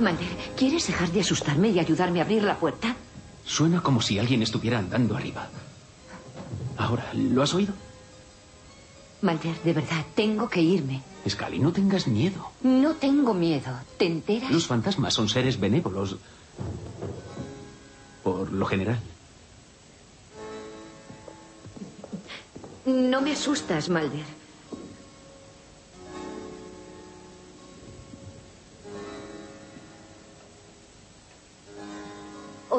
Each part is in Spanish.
Mander, ¿quieres dejar de asustarme y ayudarme a abrir la puerta? Suena como si alguien estuviera andando arriba. Ahora, ¿lo has oído? Malder, de verdad, tengo que irme. Scully, no tengas miedo. No tengo miedo. ¿Te enteras? Los fantasmas son seres benévolos. Por lo general. No me asustas, Malder.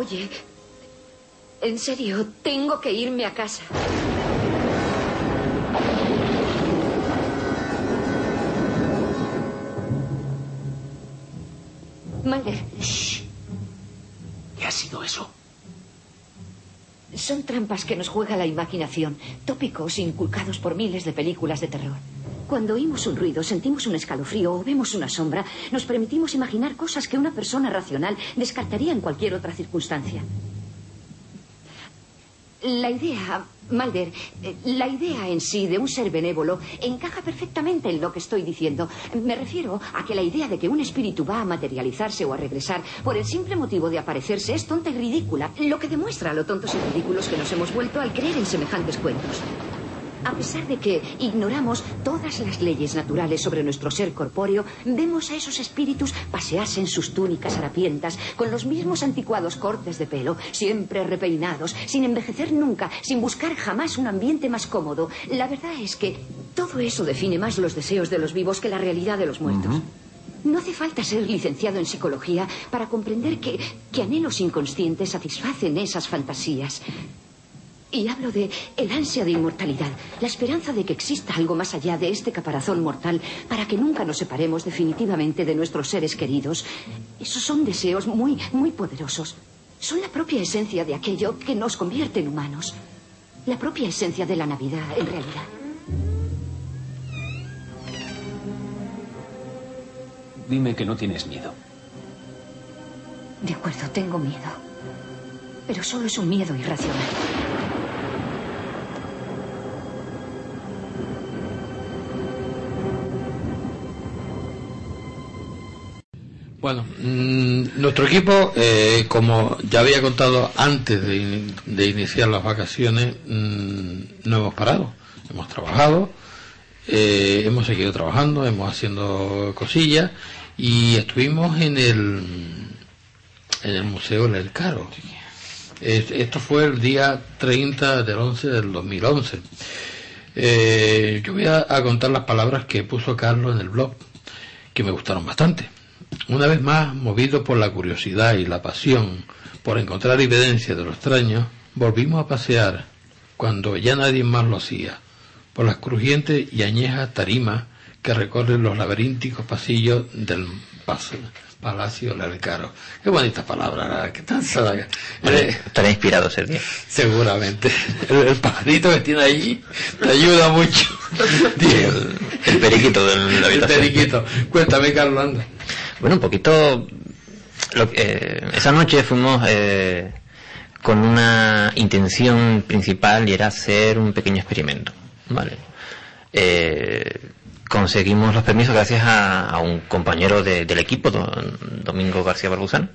Oye, en serio, tengo que irme a casa. Malder. Shh. ¿Qué ha sido eso? Son trampas que nos juega la imaginación, tópicos inculcados por miles de películas de terror. Cuando oímos un ruido, sentimos un escalofrío o vemos una sombra, nos permitimos imaginar cosas que una persona racional descartaría en cualquier otra circunstancia. La idea, Malder, eh, la idea en sí de un ser benévolo encaja perfectamente en lo que estoy diciendo. Me refiero a que la idea de que un espíritu va a materializarse o a regresar por el simple motivo de aparecerse es tonta y ridícula, lo que demuestra lo tontos y ridículos que nos hemos vuelto al creer en semejantes cuentos. A pesar de que ignoramos todas las leyes naturales sobre nuestro ser corpóreo, vemos a esos espíritus pasearse en sus túnicas harapientas, con los mismos anticuados cortes de pelo, siempre repeinados, sin envejecer nunca, sin buscar jamás un ambiente más cómodo. La verdad es que todo eso define más los deseos de los vivos que la realidad de los muertos. No hace falta ser licenciado en psicología para comprender que, que anhelos inconscientes satisfacen esas fantasías. Y hablo de el ansia de inmortalidad, la esperanza de que exista algo más allá de este caparazón mortal para que nunca nos separemos definitivamente de nuestros seres queridos. Esos son deseos muy, muy poderosos. Son la propia esencia de aquello que nos convierte en humanos. La propia esencia de la Navidad, en realidad. Dime que no tienes miedo. De acuerdo, tengo miedo. Pero solo es un miedo irracional. Bueno, mm, nuestro equipo, eh, como ya había contado antes de, de iniciar las vacaciones, mm, no hemos parado. Hemos trabajado, eh, hemos seguido trabajando, hemos haciendo cosillas y estuvimos en el en el Museo del Caro. Es- Esto fue el día 30 del 11 del 2011. Eh, yo voy a contar las palabras que puso Carlos en el blog, que me gustaron bastante. Una vez más, movido por la curiosidad y la pasión por encontrar evidencia de lo extraño, volvimos a pasear, cuando ya nadie más lo hacía, por las crujientes y añejas tarimas que recorren los laberínticos pasillos del pas- Palacio del Caro. Qué bonita palabra, qué tan sana- Eh, Estaré inspirado día. Seguramente. El, el pajarito que tiene ahí te ayuda mucho. El, el periquito de la El habitación. periquito. Cuéntame, Carlos, anda. Bueno, un poquito. lo eh, esa noche fuimos eh, con una intención principal y era hacer un pequeño experimento. ¿Vale? Eh, conseguimos los permisos gracias a, un compañero de- del equipo, don Domingo García Barbuzán,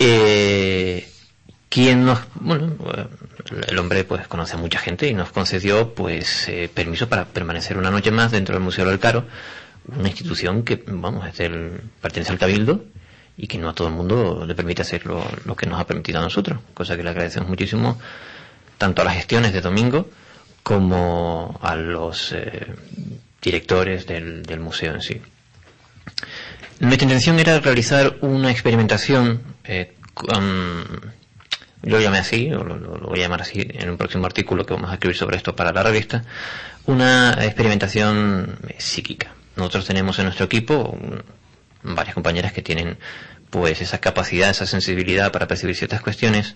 eh, quien nos, bueno, el hombre pues conoce a mucha gente y nos concedió pues permiso para permanecer una noche más dentro del Museo del Caro, una institución que, vamos, es del, pertenece al Cabildo y que no a todo el mundo le permite hacer lo, que nos ha permitido a nosotros, cosa que le agradecemos muchísimo tanto a las gestiones de Domingo como a los eh, directores del, museo en sí. Nuestra intención era realizar una experimentación, eh, yo lo llamé así, o lo voy a llamar así en un próximo artículo que vamos a escribir sobre esto para la revista, una experimentación eh, psíquica. Nosotros tenemos en nuestro equipo varias compañeras que tienen pues esa capacidad, esa sensibilidad para percibir ciertas cuestiones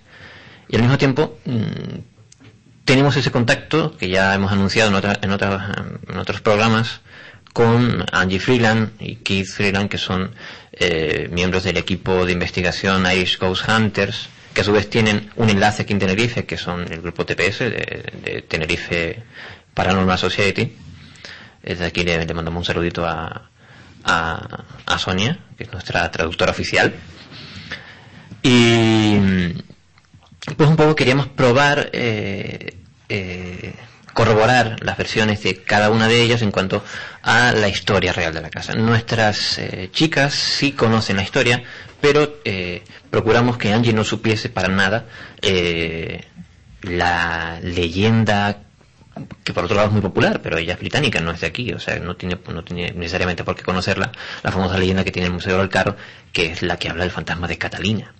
y al mismo tiempo mm, tenemos ese contacto que ya hemos anunciado en, otra- en, otras- en otros programas con Angie Freeland y Keith Freeland, que son eh, miembros del equipo de investigación Irish Ghost Hunters, que a su vez tienen un enlace aquí en Tenerife, que son el grupo TPS de Tenerife Paranormal Society. Desde aquí le, mandamos un saludito a, a, a Sonia, que es nuestra traductora oficial. Y pues un poco queríamos probar, eh, eh, corroborar las versiones de cada una de ellas en cuanto a la historia real de la casa. Nuestras eh, chicas sí conocen la historia, pero procuramos que Angie no supiese para nada la leyenda que por otro lado es muy popular, pero ella es británica, no es de aquí, o sea, no tiene, no tiene necesariamente por qué conocerla, la famosa leyenda que tiene el Museo del Carro, que es la que habla del fantasma de Catalina.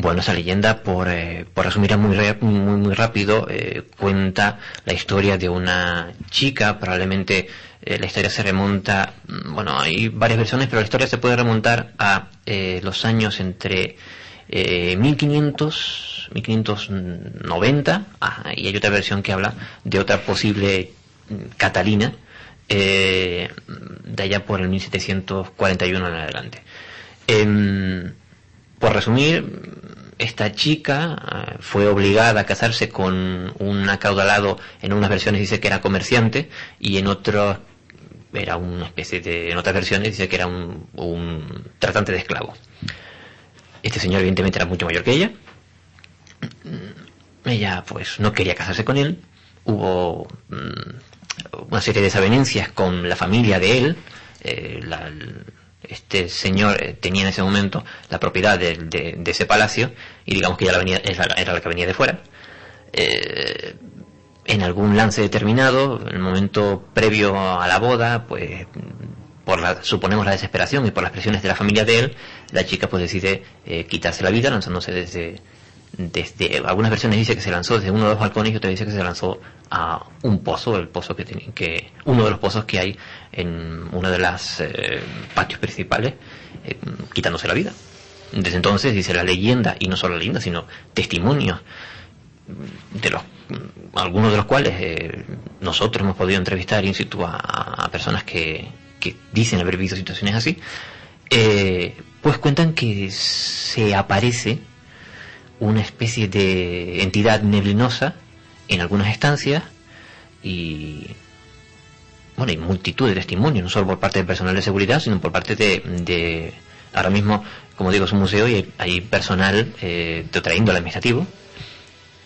Bueno, esa leyenda, por, eh, por resumir muy, muy, muy rápido, eh, cuenta la historia de una chica, probablemente eh, la historia se remonta, mm, bueno, hay varias versiones, pero la historia se puede remontar a los años entre 1500 1590, y hay otra versión que habla de otra posible mm, Catalina, eh, de allá por el 1741 en adelante. Em, por resumir, esta chica eh, fue obligada a casarse con un acaudalado, en unas versiones dice que era comerciante y en otras era una especie de, en otras versiones dice que era un, un tratante de esclavos. Este señor evidentemente era mucho mayor que ella ella pues no quería casarse con él, hubo mm, una serie de desavenencias con la familia de él, eh, este señor eh, tenía en ese momento la propiedad de, ese palacio y digamos que ya la venía, era la que venía de fuera. Eh, en algún lance determinado, en el momento previo a la boda, pues por la, suponemos la desesperación y por las presiones de la familia de él, la chica pues decide quitarse la vida lanzándose desde, desde algunas versiones dice que se lanzó desde uno de los balcones y otra dice que se lanzó a un pozo, el pozo que, que uno de los pozos que hay en uno de los eh, patios principales, eh, quitándose la vida. Desde entonces dice la leyenda, y no solo la leyenda, sino testimonios de los algunos de los cuales eh, nosotros hemos podido entrevistar in situ a, personas que, que, dicen haber vivido situaciones así, pues cuentan que se aparece una especie de entidad neblinosa en algunas estancias y bueno, hay multitud de testimonios, no solo por parte del personal de seguridad, sino por parte de, ahora mismo, como digo, es un museo y hay, personal eh, de otra administrativo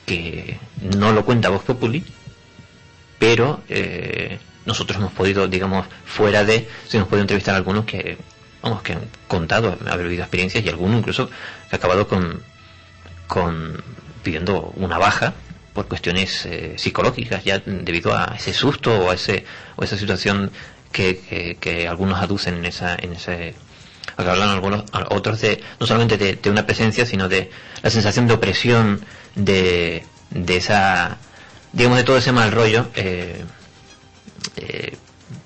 que no lo cuenta Vox Populi, pero eh, nosotros hemos podido, digamos, fuera de, se hemos podido entrevistar algunos que, vamos, que han contado haber vivido experiencias y algunos incluso que ha acabado con, con pidiendo una baja por cuestiones eh, psicológicas ya debido a ese susto o a ese o esa situación que, algunos aducen en esa en ese hablan algunos otros de no solamente de, una presencia sino de la sensación de opresión de, de esa digamos de todo ese mal rollo eh, eh,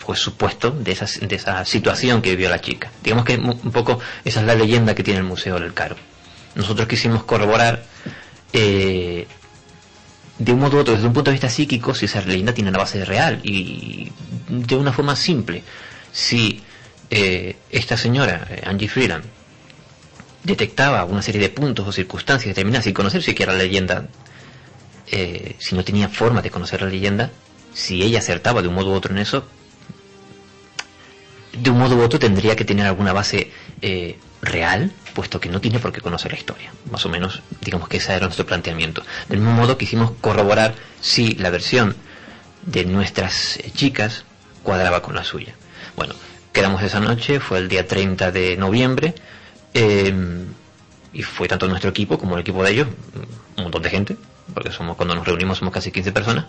pues supuesto de esa, de esa situación que vivió la chica. Digamos que un poco esa es la leyenda que tiene el museo del Caro nosotros quisimos corroborar eh, de un modo u otro, desde un punto de vista psíquico, si esa leyenda tiene una base real y de una forma simple. Si eh, esta señora, eh, Angie Freeland, detectaba una serie de puntos o circunstancias determinadas sin conocer siquiera la leyenda, si no tenía forma de conocer la leyenda, si ella acertaba de un modo u otro en eso, de un modo u otro tendría que tener alguna base real, puesto que no tiene por qué conocer la historia. Más o menos, digamos que ese era nuestro planteamiento. Del mismo modo quisimos corroborar si la versión de nuestras chicas cuadraba con la suya. Bueno, quedamos esa noche, fue el día 30 de noviembre, em, y fue tanto nuestro equipo como el equipo de ellos, un montón de gente, porque somos cuando nos reunimos somos casi 15 personas,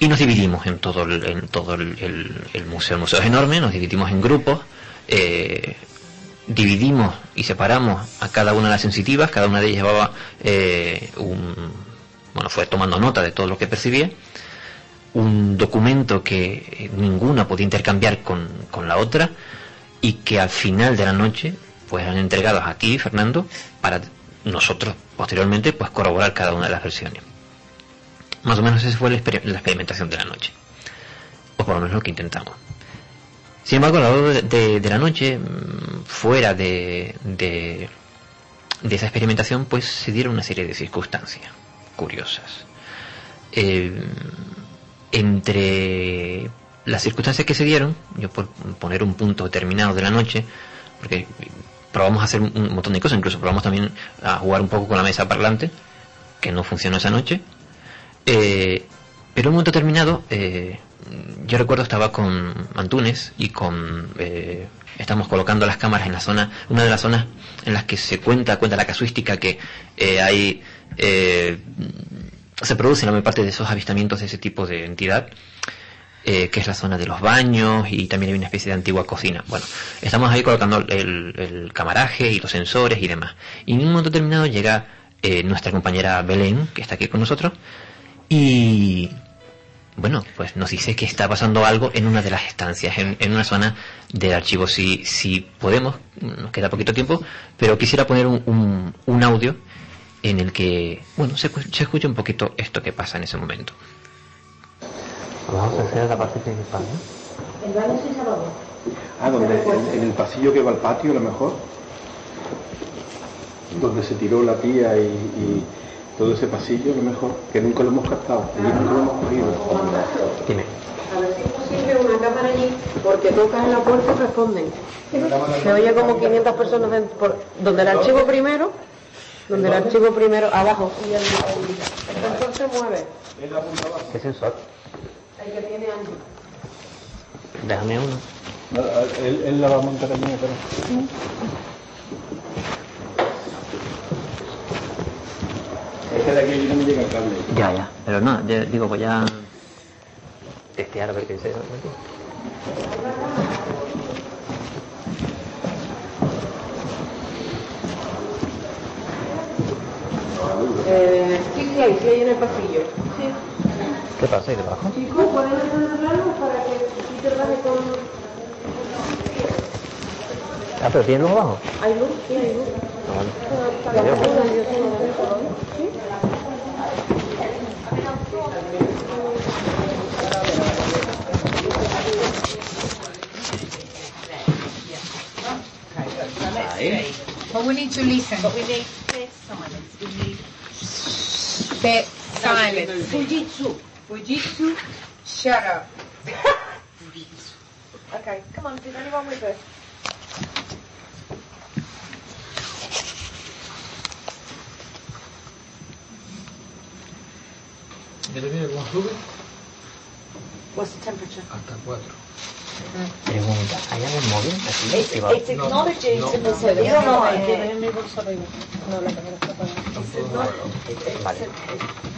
y nos dividimos en todo el, en todo el, el museo. El museo es enorme, nos dividimos en grupos, eh, dividimos y separamos a cada una de las sensitivas, cada una de ellas llevaba eh, un, bueno, fue tomando nota de todo lo que percibía, un documento que ninguna podía intercambiar con, con la otra y que al final de la noche pues eran entregados a ti, Fernando, para nosotros posteriormente pues corroborar cada una de las versiones. Más o menos esa fue la experimentación de la noche, o por lo menos lo que intentamos. Sin embargo, a lo largo de, la noche, mm, fuera de, de, esa experimentación, pues se dieron una serie de circunstancias curiosas. Eh, entre las circunstancias que se dieron, yo por poner un punto determinado de la noche, porque probamos a hacer un montón de cosas, incluso probamos también a jugar un poco con la mesa parlante, que no funcionó esa noche. Eh, pero un momento determinado, eh, yo recuerdo estaba con Antunes y con eh, estamos colocando las cámaras en la zona, una de las zonas en las que se cuenta, cuenta la casuística que eh, hay eh, se produce la mayor parte de esos avistamientos de ese tipo de entidad. Eh, que es la zona de los baños y también hay una especie de antigua cocina. Bueno, estamos ahí colocando el, camaraje y los sensores y demás. Y en un momento determinado llega nuestra compañera Belén, que está aquí con nosotros, y bueno, pues nos dice que está pasando algo en una de las estancias, en, en una zona del archivo. Si, si podemos, nos queda poquito tiempo, pero quisiera poner un, un, un audio en el que, bueno, se, se escucha un poquito esto que pasa en ese momento. Vamos a hacer la parte principal, ¿no? El baño sin salón. Ah, donde, en, en el pasillo que va al patio, a lo mejor. Donde se tiró la tía y, y todo ese pasillo, a lo mejor, que nunca lo hemos captado, allí nunca lo hemos cogido. Dime. A ver si es posible una cámara allí, porque tocas en la puerta y responden. Se oye como 500 personas dentro, por, donde el archivo primero, donde el archivo primero, abajo. Y el, el, el sensor se mueve. ¿Qué sensor? El que tiene Angie. Déjame uno. Él, él la va a montar allí, pero... Es que de aquí no me llega el cable. Ya, ya. Pero no, ya- digo, voy a testear a ver qué dice. Eh, sí, sí hay, sí hay en el pasillo. Sí. ¿Qué pasa ahí debajo? Chicos, ¿pueden la luz para que Peter baje con... Ah, pero tiene luz abajo. ¿Hay luz? Sí, hay luz. Ah, vale. But we need to listen. But we need bit silence. We need bit silence. Fujitsu. Fujitsu. Shut up. Okay, come on, did anyone with us? Mira, mira cómo sube What's the temperature? hasta 4. Pregunta, ¿hay algún móvil? It's, it's acknowledging no, no, no, eh, mi bolsa arriba. No, la cámara está apagada.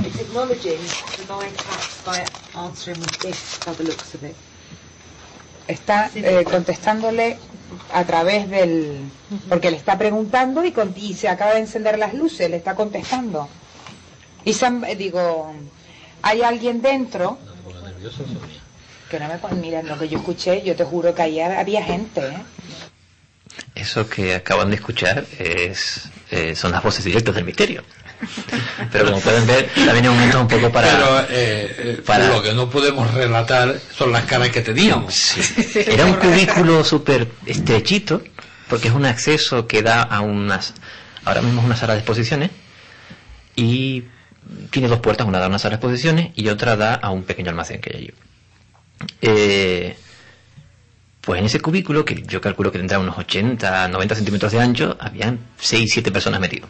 It's, acknowledging the nine by answering with this by the looks of it. Está eh, contestándole a través del... Porque le está preguntando y, con- y se acaba de encender las luces, le está contestando. Y Sam- eh, digo, ¿hay alguien dentro? Que no me mira lo que yo escuché, yo te juro que allá había gente, ¿eh? Eso que acaban de escuchar es, eh, son las voces directas del misterio. Pero como pueden ver, también hay momentos un poco para... Pero eh, eh, para- lo que no podemos relatar son las caras que teníamos. Sí. Era un cubículo súper estrechito, porque es un acceso que da a unas... Ahora mismo es una sala de exposiciones, y tiene dos puertas, una da a una sala de exposiciones y otra da a un pequeño almacén que hay allí. Eh, pues en ese cubículo, que yo calculo que tendrá unos 80, 90 centímetros de ancho, habían 6, 7 personas metidos.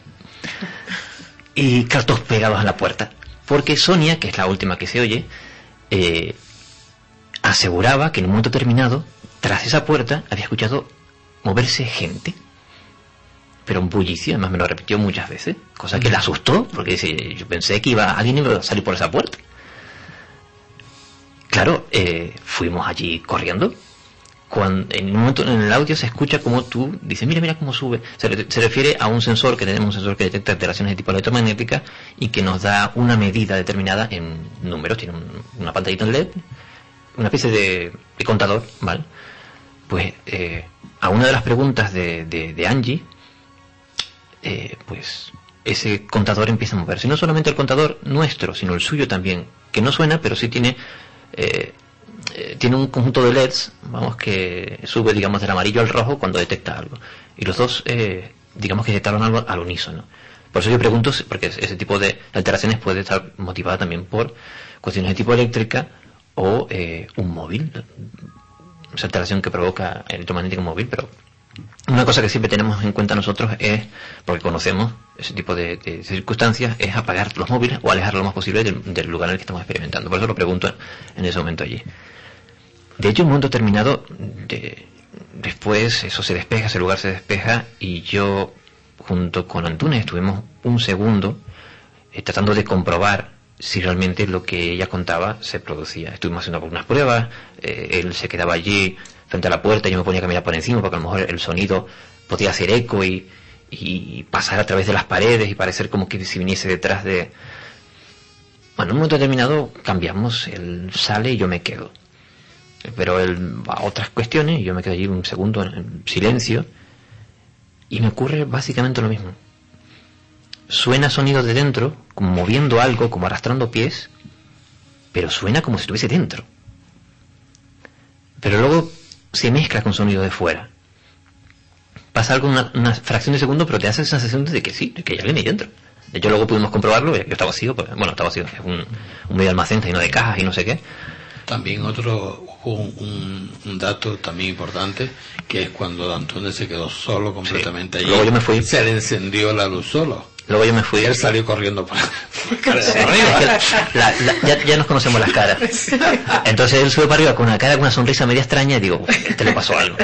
Y cartos pegados a la puerta. Porque Sonia, que es la última que se oye, eh, aseguraba que en un momento determinado, tras esa puerta, había escuchado moverse gente. Pero un bullicio, además me lo repitió muchas veces, cosa que le asustó, porque dice, yo pensé que iba alguien iba a salir por esa puerta. Claro, eh, fuimos allí corriendo. Cuando, en un momento en el audio se escucha como tú dices, mira, mira cómo sube. Se, re- se refiere a un sensor que tenemos, un sensor que detecta alteraciones de tipo electromagnética y que nos da una medida determinada en números. Tiene un- una pantallita en LED, una especie de, contador, ¿vale? Pues eh, a una de las preguntas de, de, Angie, eh, pues ese contador empieza a moverse. No solamente el contador nuestro, sino el suyo también, que no suena, pero sí tiene, eh, eh, tiene un conjunto de LEDs, vamos, que sube, digamos, del amarillo al rojo cuando detecta algo. Y los dos, eh, digamos que detectaron algo al unísono. Por eso yo pregunto, porque ese tipo de alteraciones puede estar motivada también por cuestiones de tipo eléctrica o eh, un móvil, esa alteración que provoca el electromagnético móvil, pero una cosa que siempre tenemos en cuenta nosotros es, porque conocemos ese tipo de, circunstancias, es apagar los móviles o alejar lo más posible del, lugar en el que estamos experimentando. Por eso lo pregunto en ese momento allí. De hecho, un momento determinado, de- después eso se despeja, ese lugar se despeja y yo, junto con Antunes, estuvimos un segundo eh, tratando de comprobar si realmente lo que ella contaba se producía. Estuvimos haciendo algunas pruebas, eh, él se quedaba allí frente a la puerta, yo me ponía a caminar por encima porque a lo mejor el sonido podía hacer eco y, y pasar a través de las paredes y parecer como que si viniese detrás de... Bueno, en un momento determinado cambiamos, él sale y yo me quedo. Pero él va a otras cuestiones y yo me quedo allí un segundo en- en silencio y me ocurre básicamente lo mismo suena sonido de dentro, como moviendo algo, como arrastrando pies, pero suena como si estuviese dentro. Pero luego se mezcla con sonido de fuera. Pasa algo una, una fracción de segundo, pero te hace esa sensación de que sí, de que hay alguien ahí dentro. De hecho, luego pudimos comprobarlo, yo estaba vacío, pues, bueno, estaba vacío, es un, un medio almacén lleno de cajas y no sé qué. También otro, un, un- dato también importante, que es cuando Antunes se quedó solo completamente allí. Luego yo me fui. Se le encendió la luz solo. Luego yo me fui. Y él salió corriendo por, arriba. la- la- ya, ya nos conocemos las caras. Entonces él sube para arriba con una cara, con una sonrisa media extraña y digo, este le pasó algo.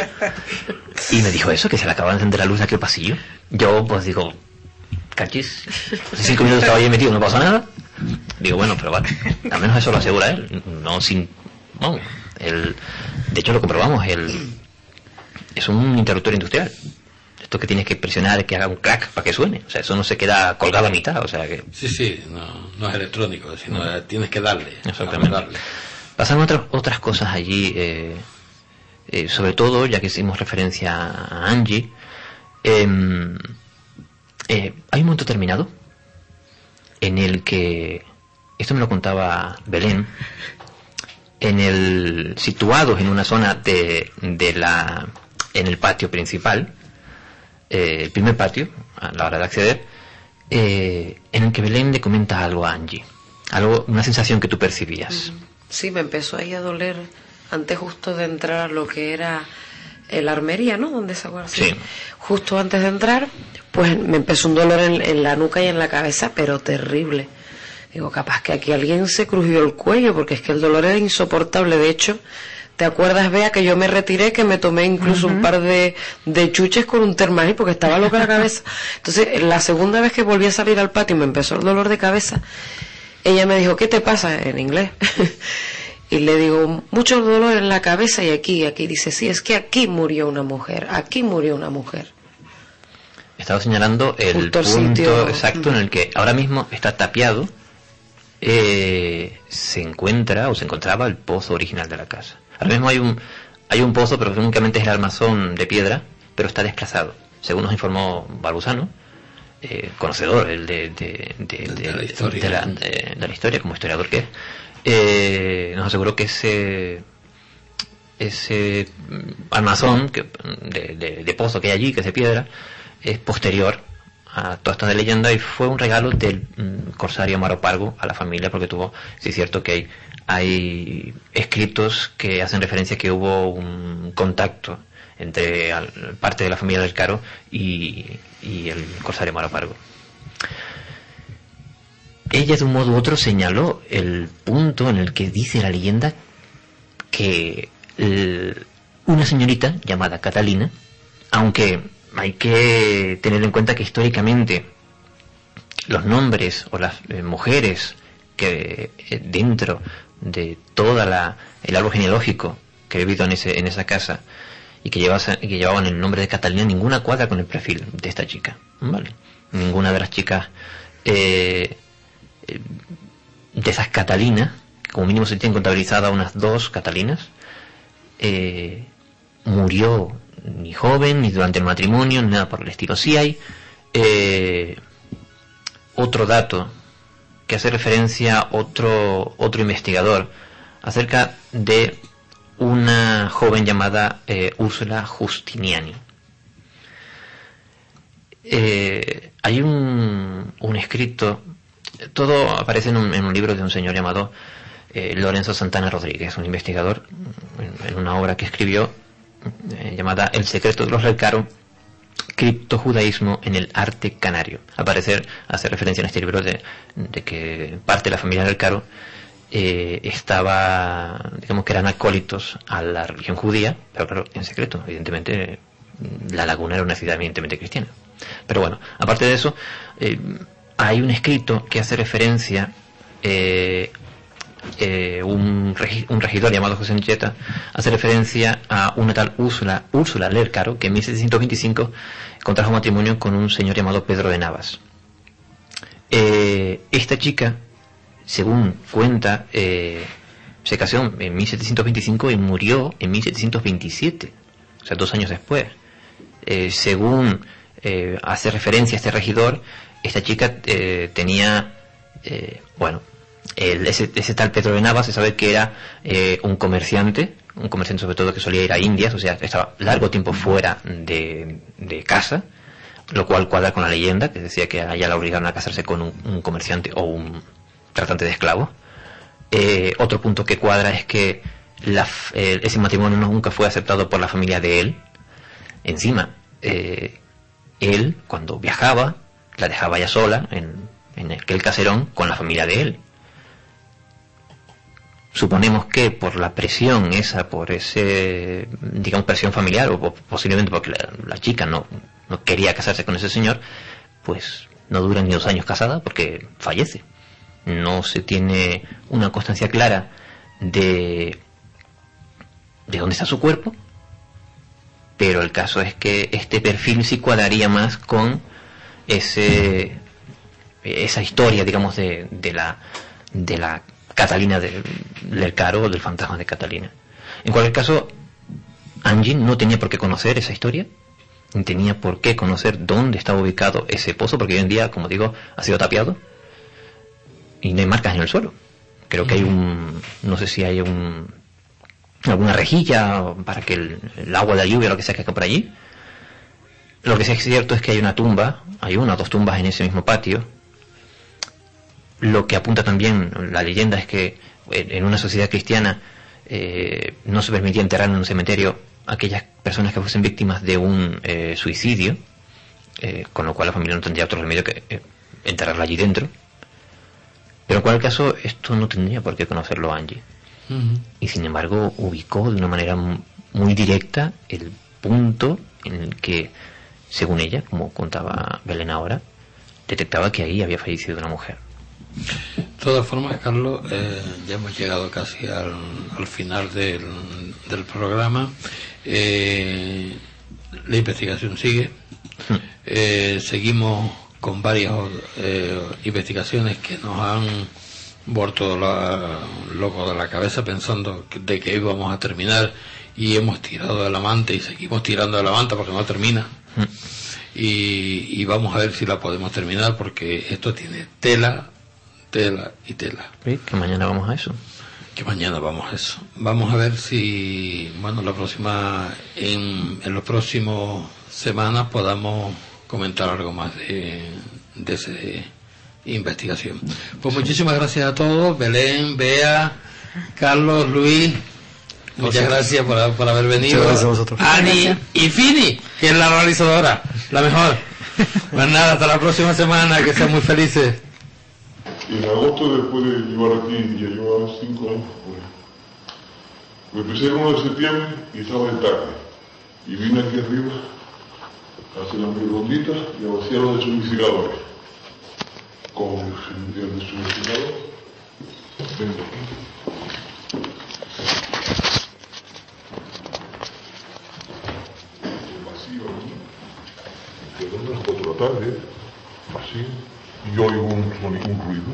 Y me dijo eso, que se le acababa de encender la luz de aquel pasillo. Yo pues digo, cachis, hace cinco minutos estaba ahí metido, no pasó nada. Digo, bueno, pero vale, al menos eso lo asegura él, no sin... Vamos, él, de hecho lo comprobamos, él es un interruptor industrial. Esto que tienes que presionar, que haga un crack para que suene. O sea, eso no se queda colgado a mitad, o sea que... Sí, sí, no, no es electrónico, sino tienes que darle. Exactamente. darle. Otras, otras cosas allí, eh, eh, sobre todo, ya que hicimos referencia a Angie, em, eh, hay un momento terminado en el que, esto me lo contaba Belén, en el, situados en una zona de, de la, en el patio principal, eh, el primer patio, a la hora de acceder, eh, en el que Belén le comenta algo a Angie, algo, una sensación que tú percibías. Sí, me empezó ahí a doler antes justo de entrar a lo que era la armería, ¿no? Donde se guarda. Sí. Justo antes de entrar, pues me empezó un dolor en, en la nuca y en la cabeza, pero terrible. Digo, capaz que aquí alguien se crujió el cuello, porque es que el dolor era insoportable. De hecho, ¿te acuerdas, Bea, que yo me retiré, que me tomé incluso un par de, de chuches con un termal porque estaba loca la cabeza? Entonces, la segunda vez que volví a salir al patio y me empezó el dolor de cabeza, ella me dijo, ¿qué te pasa? En inglés. y le digo, mucho dolor en la cabeza y aquí, y aquí. Dice, sí, es que aquí murió una mujer, aquí murió una mujer. Estaba señalando el Justo el punto sitio- exacto en el que ahora mismo está tapiado, eh, se encuentra o se encontraba el pozo original de la casa. Ahora mismo hay un, hay un pozo, pero únicamente es el armazón de piedra, pero está desplazado. Según nos informó Barbusano, eh, conocedor el de, de, de- de- la historia. de la, de- de la historia, como historiador que es, eh, nos aseguró que ese ese armazón que, de pozo que hay allí, que es de piedra, es posterior a toda esta leyenda y fue un regalo del mm, corsario Maro Pargo a la familia porque tuvo, sí es cierto que hay, hay escritos que hacen referencia a que hubo un contacto entre parte de la familia del Caro y, y el corsario Maro Pargo. Ella de un modo u otro señaló el punto en el que dice la leyenda que una señorita llamada Catalina, aunque hay que tener en cuenta que históricamente los nombres o las eh, mujeres que eh, dentro de toda la el árbol genealógico que he vivido en ese en esa casa y que, llevase- que llevaban el nombre de Catalina ninguna cuadra con el perfil de esta chica vale ninguna de las chicas eh, de esas Catalinas como mínimo se tienen contabilizadas unas dos Catalinas murió ni joven, ni durante el matrimonio, ni nada por el estilo. Sí hay eh, otro dato que hace referencia a otro, otro investigador acerca de una joven llamada eh, Úrsula Justiniani. Eh, hay un, un escrito, todo aparece en un, en un libro de un señor llamado eh, Lorenzo Santana Rodríguez, un investigador, en, en una obra que escribió eh, llamada El secreto de los Recaro, criptojudaísmo en el arte canario. Al parecer hace referencia en este libro de, que parte de la familia del eh, estaba, digamos que eran acólitos a la religión judía, pero claro, en secreto, evidentemente la laguna era una ciudad evidentemente cristiana. Pero bueno, aparte de eso, eh, hay un escrito que hace referencia eh, eh, un, regi- un regidor llamado José Ancheta hace referencia a una tal Úrsula, Úrsula Lercaro que en 1725 contrajo matrimonio con un señor llamado Pedro de Navas. Eh, esta chica, según cuenta, eh, se casó en 1725 y murió en 1727, o sea, dos años después. Según hace referencia este regidor, esta chica tenía, bueno, el- ese, ese tal Pedro de Navas se sabe que era eh, un comerciante, un comerciante sobre todo que solía ir a Indias, o sea, estaba largo tiempo fuera de, de casa, lo cual cuadra con la leyenda que decía que a ella la obligaron a casarse con un, un comerciante o un tratante de esclavos. Eh, otro punto que cuadra es que la eh, ese matrimonio nunca fue aceptado por la familia de él. Encima, eh, él, cuando viajaba, la dejaba ya sola en, en aquel caserón con la familia de él. Suponemos que por la presión esa, por ese, digamos, presión familiar, o po- posiblemente porque la, la chica no, no quería casarse con ese señor, pues no dura ni dos años casada porque fallece. No se tiene una constancia clara de, de dónde está su cuerpo, pero el caso es que este perfil sí cuadraría más con ese esa historia digamos de, de la de la Catalina del, del Caro del fantasma de Catalina en cualquier caso Angie no tenía por qué conocer esa historia ni tenía por qué conocer dónde estaba ubicado ese pozo porque hoy en día como digo ha sido tapiado y no hay marcas en el suelo creo que hay un no sé si hay un alguna rejilla para que el, el agua de la lluvia o lo que sea que por allí. Lo que sí es cierto es que hay una tumba, hay una o dos tumbas en ese mismo patio. Lo que apunta también la leyenda es que en en una sociedad cristiana eh, no se permitía enterrar en un cementerio a aquellas personas que fuesen víctimas de un eh, suicidio, eh, con lo cual la familia no tendría otro remedio que eh, enterrarla allí dentro. Pero en cualquier caso, esto no tendría por qué conocerlo Angie y sin embargo ubicó de una manera muy directa el punto en el que, según ella, como contaba Belén ahora, detectaba que ahí había fallecido una mujer. De todas formas, Carlos, eh, ya hemos llegado casi al, al final del, del programa. Eh, la investigación sigue. Eh, seguimos con varias eh, investigaciones que nos han vuelto loco de la cabeza pensando que- de que íbamos a terminar y hemos tirado de la manta y seguimos tirando de la manta porque no termina. Y, y vamos a ver si la podemos terminar porque esto tiene tela, tela y tela. ¿Sí? Que mañana vamos a eso. Que mañana vamos a eso. Vamos a ver si, bueno, la próxima, en, en los próximos semanas podamos comentar algo más de, de esa investigación. Pues muchísimas gracias a todos, Belén, Bea, Carlos, Luis. Muchas gracias por, por haber venido. Muchas gracias a vosotros. Ani y Fini, que es la realizadora, la mejor. Pues nada, hasta la próxima semana, que sean muy felices. En agosto, después de llevar aquí, ya llevaba cinco años, pues, me empecé el 1 de septiembre y estaba en tarde. Y vine aquí arriba a hacer las mis ronditas y a vaciar los deshumidificadores. Con el deshumidificador, vengo aquí. El vacío aquí, quedó las cuatro de la tarde, yo un ruido.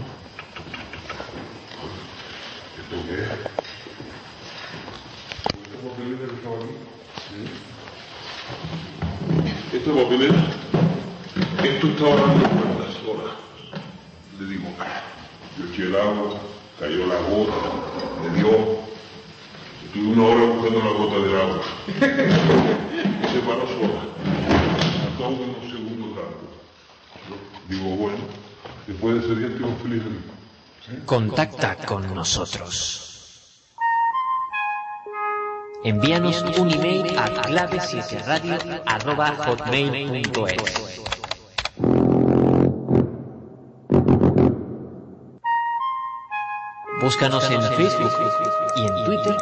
¿Esto qué es? ¿Esta papelera que estaba aquí? ¿Sí? Esta papelera, esto estaba dando vueltas sola. Le digo, ah, yo eché el agua, cayó la gota, me dio. Estuve una hora buscando la gota del agua. y se paró sola. Hasta unos segundos largos. Yo digo, bueno, después de ese día estoy feliz de mí. Contacta con nosotros. Envíanos un email a clave hotmail.es. Búscanos en Facebook y en Twitter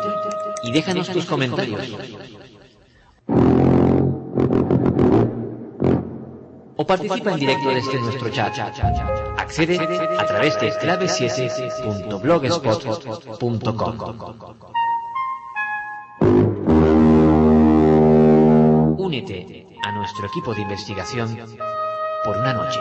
y déjanos tus comentarios. Participa en directo desde nuestro chat. Accede a través de clave7.blogspot.com. Únete a nuestro equipo de investigación por una noche.